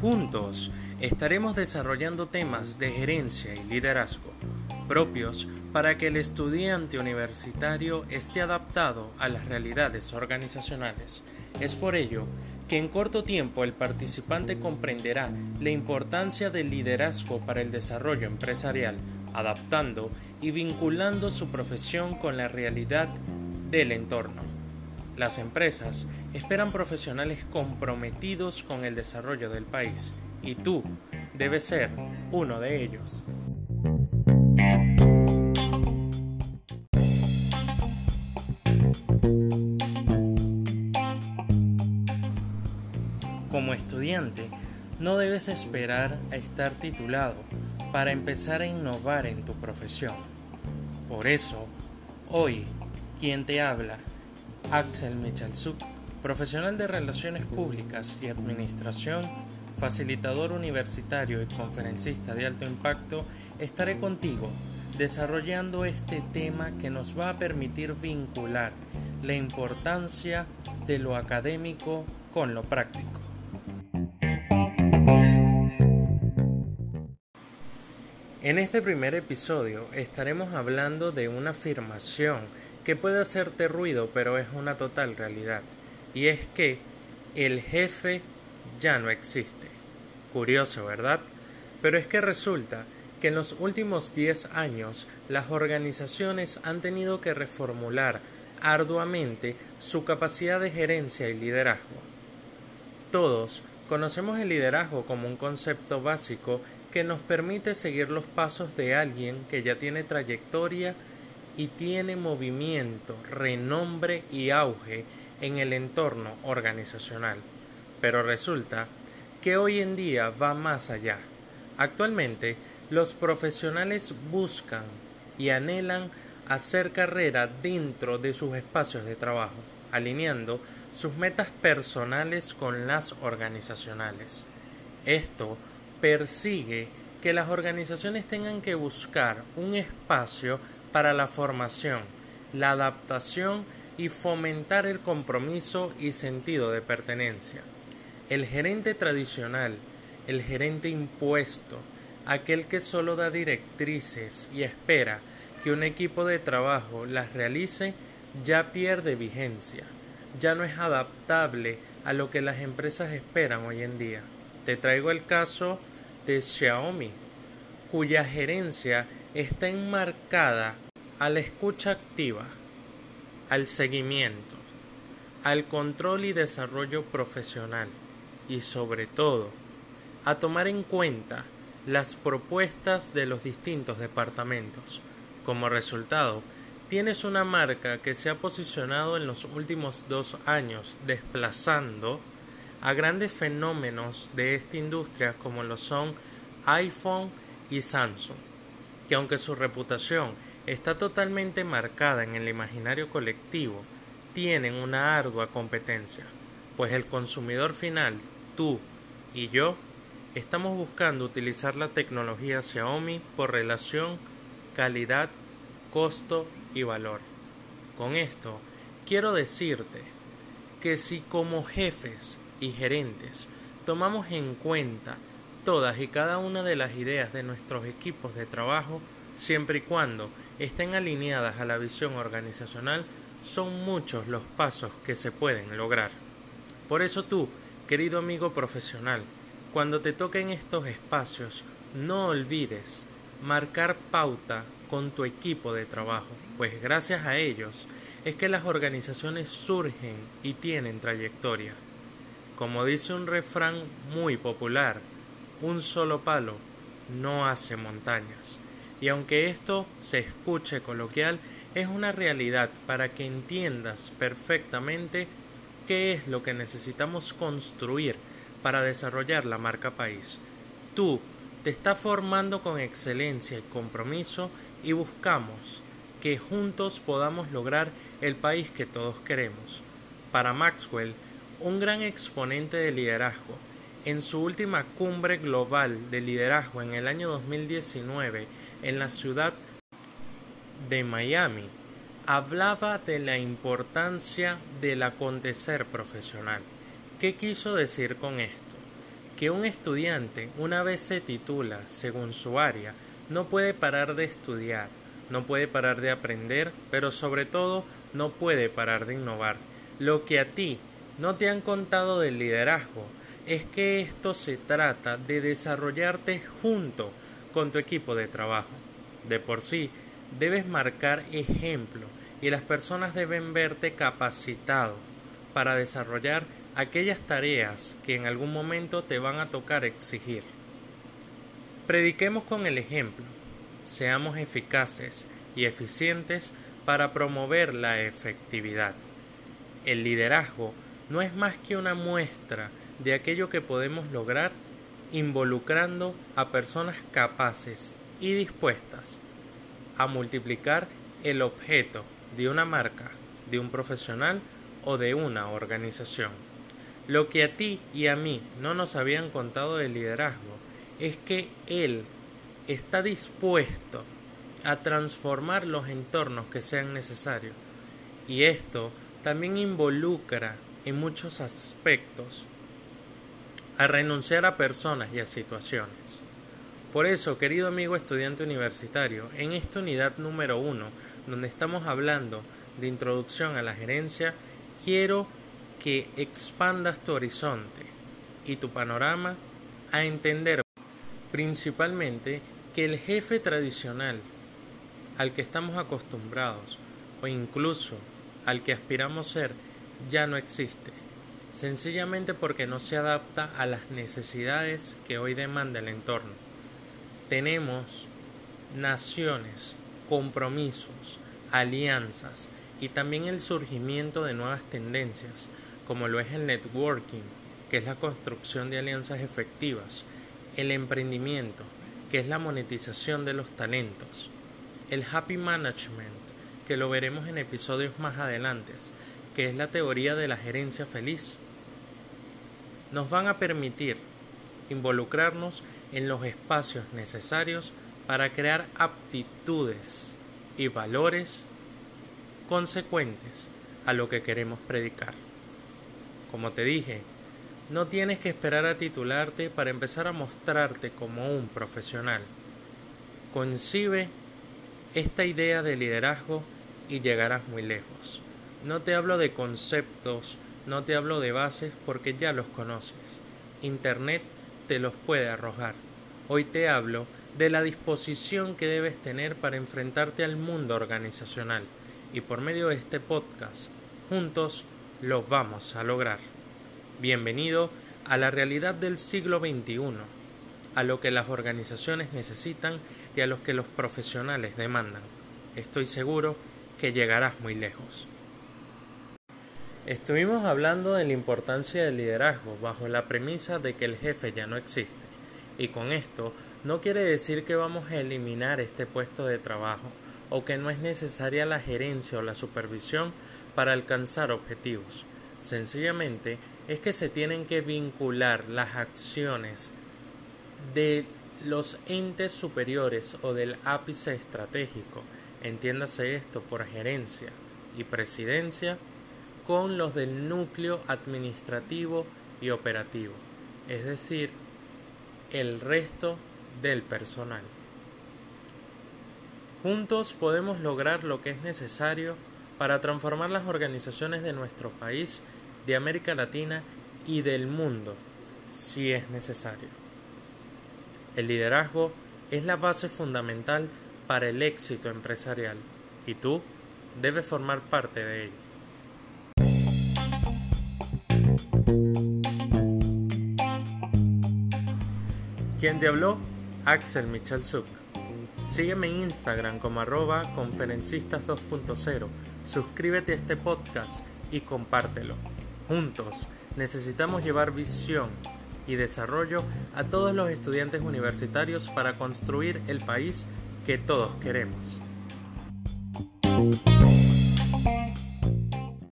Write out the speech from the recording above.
Juntos estaremos desarrollando temas de gerencia y liderazgo propios para que el estudiante universitario esté adaptado a las realidades organizacionales. Es por ello que en corto tiempo el participante comprenderá la importancia del liderazgo para el desarrollo empresarial, adaptando y vinculando su profesión con la realidad del entorno. Las empresas esperan profesionales comprometidos con el desarrollo del país y tú debes ser uno de ellos. Como estudiante, no debes esperar a estar titulado para empezar a innovar en tu profesión. Por eso, hoy, quien te habla, Axel Michalsuk, profesional de Relaciones Públicas y Administración, facilitador universitario y conferencista de alto impacto, estaré contigo desarrollando este tema que nos va a permitir vincular la importancia de lo académico con lo práctico. En este primer episodio estaremos hablando de una afirmación que puede hacerte ruido pero es una total realidad y es que el jefe ya no existe. Curioso, ¿verdad? Pero es que resulta que en los últimos 10 años las organizaciones han tenido que reformular arduamente su capacidad de gerencia y liderazgo. Todos conocemos el liderazgo como un concepto básico que nos permite seguir los pasos de alguien que ya tiene trayectoria y tiene movimiento, renombre y auge en el entorno organizacional. Pero resulta que hoy en día va más allá. Actualmente, los profesionales buscan y anhelan hacer carrera dentro de sus espacios de trabajo, alineando sus metas personales con las organizacionales. Esto persigue que las organizaciones tengan que buscar un espacio para la formación, la adaptación y fomentar el compromiso y sentido de pertenencia. El gerente tradicional, el gerente impuesto, aquel que solo da directrices y espera que un equipo de trabajo las realice, ya pierde vigencia, ya no es adaptable a lo que las empresas esperan hoy en día. Te traigo el caso de Xiaomi, cuya gerencia está enmarcada a la escucha activa, al seguimiento, al control y desarrollo profesional y sobre todo a tomar en cuenta las propuestas de los distintos departamentos. Como resultado, tienes una marca que se ha posicionado en los últimos dos años desplazando a grandes fenómenos de esta industria como lo son iPhone y Samsung, que aunque su reputación está totalmente marcada en el imaginario colectivo, tienen una ardua competencia, pues el consumidor final, tú y yo, estamos buscando utilizar la tecnología Xiaomi por relación calidad, costo y valor. Con esto, quiero decirte que si como jefes y gerentes tomamos en cuenta todas y cada una de las ideas de nuestros equipos de trabajo, siempre y cuando estén alineadas a la visión organizacional, son muchos los pasos que se pueden lograr. Por eso tú, querido amigo profesional, cuando te toquen estos espacios, no olvides marcar pauta con tu equipo de trabajo, pues gracias a ellos es que las organizaciones surgen y tienen trayectoria. Como dice un refrán muy popular, un solo palo no hace montañas. Y aunque esto se escuche coloquial, es una realidad para que entiendas perfectamente qué es lo que necesitamos construir para desarrollar la marca país. Tú te estás formando con excelencia y compromiso y buscamos que juntos podamos lograr el país que todos queremos. Para Maxwell, un gran exponente de liderazgo. En su última cumbre global de liderazgo en el año 2019 en la ciudad de Miami, hablaba de la importancia del acontecer profesional. ¿Qué quiso decir con esto? Que un estudiante, una vez se titula según su área, no puede parar de estudiar, no puede parar de aprender, pero sobre todo no puede parar de innovar. Lo que a ti no te han contado del liderazgo es que esto se trata de desarrollarte junto con tu equipo de trabajo. De por sí, debes marcar ejemplo y las personas deben verte capacitado para desarrollar aquellas tareas que en algún momento te van a tocar exigir. Prediquemos con el ejemplo, seamos eficaces y eficientes para promover la efectividad. El liderazgo no es más que una muestra de aquello que podemos lograr involucrando a personas capaces y dispuestas a multiplicar el objeto de una marca, de un profesional o de una organización. Lo que a ti y a mí no nos habían contado del liderazgo es que él está dispuesto a transformar los entornos que sean necesarios. Y esto también involucra en muchos aspectos a renunciar a personas y a situaciones. Por eso, querido amigo estudiante universitario, en esta unidad número uno, donde estamos hablando de introducción a la gerencia, quiero que expandas tu horizonte y tu panorama a entender principalmente que el jefe tradicional al que estamos acostumbrados o incluso al que aspiramos ser ya no existe, sencillamente porque no se adapta a las necesidades que hoy demanda el entorno. Tenemos naciones, compromisos, alianzas, y también el surgimiento de nuevas tendencias, como lo es el networking, que es la construcción de alianzas efectivas, el emprendimiento, que es la monetización de los talentos, el happy management, que lo veremos en episodios más adelante, que es la teoría de la gerencia feliz, nos van a permitir involucrarnos en los espacios necesarios para crear aptitudes y valores consecuentes a lo que queremos predicar. Como te dije, no tienes que esperar a titularte para empezar a mostrarte como un profesional. Concibe esta idea de liderazgo y llegarás muy lejos. No te hablo de conceptos, no te hablo de bases porque ya los conoces. Internet te los puede arrojar. Hoy te hablo de la disposición que debes tener para enfrentarte al mundo organizacional y por medio de este podcast juntos lo vamos a lograr. Bienvenido a la realidad del siglo XXI, a lo que las organizaciones necesitan y a lo que los profesionales demandan. Estoy seguro que llegarás muy lejos. Estuvimos hablando de la importancia del liderazgo bajo la premisa de que el jefe ya no existe. Y con esto no quiere decir que vamos a eliminar este puesto de trabajo o que no es necesaria la gerencia o la supervisión para alcanzar objetivos. Sencillamente es que se tienen que vincular las acciones de los entes superiores o del ápice estratégico, entiéndase esto por gerencia y presidencia, con los del núcleo administrativo y operativo, es decir, el resto del personal. Juntos podemos lograr lo que es necesario para transformar las organizaciones de nuestro país, de América Latina y del mundo, si es necesario. El liderazgo es la base fundamental para el éxito empresarial y tú debes formar parte de él. ¿Quién te habló? Axel Michalsuk. Sígueme en Instagram como arroba conferencistas 2.0. Suscríbete a este podcast y compártelo. Juntos necesitamos llevar visión y desarrollo a todos los estudiantes universitarios para construir el país que todos queremos.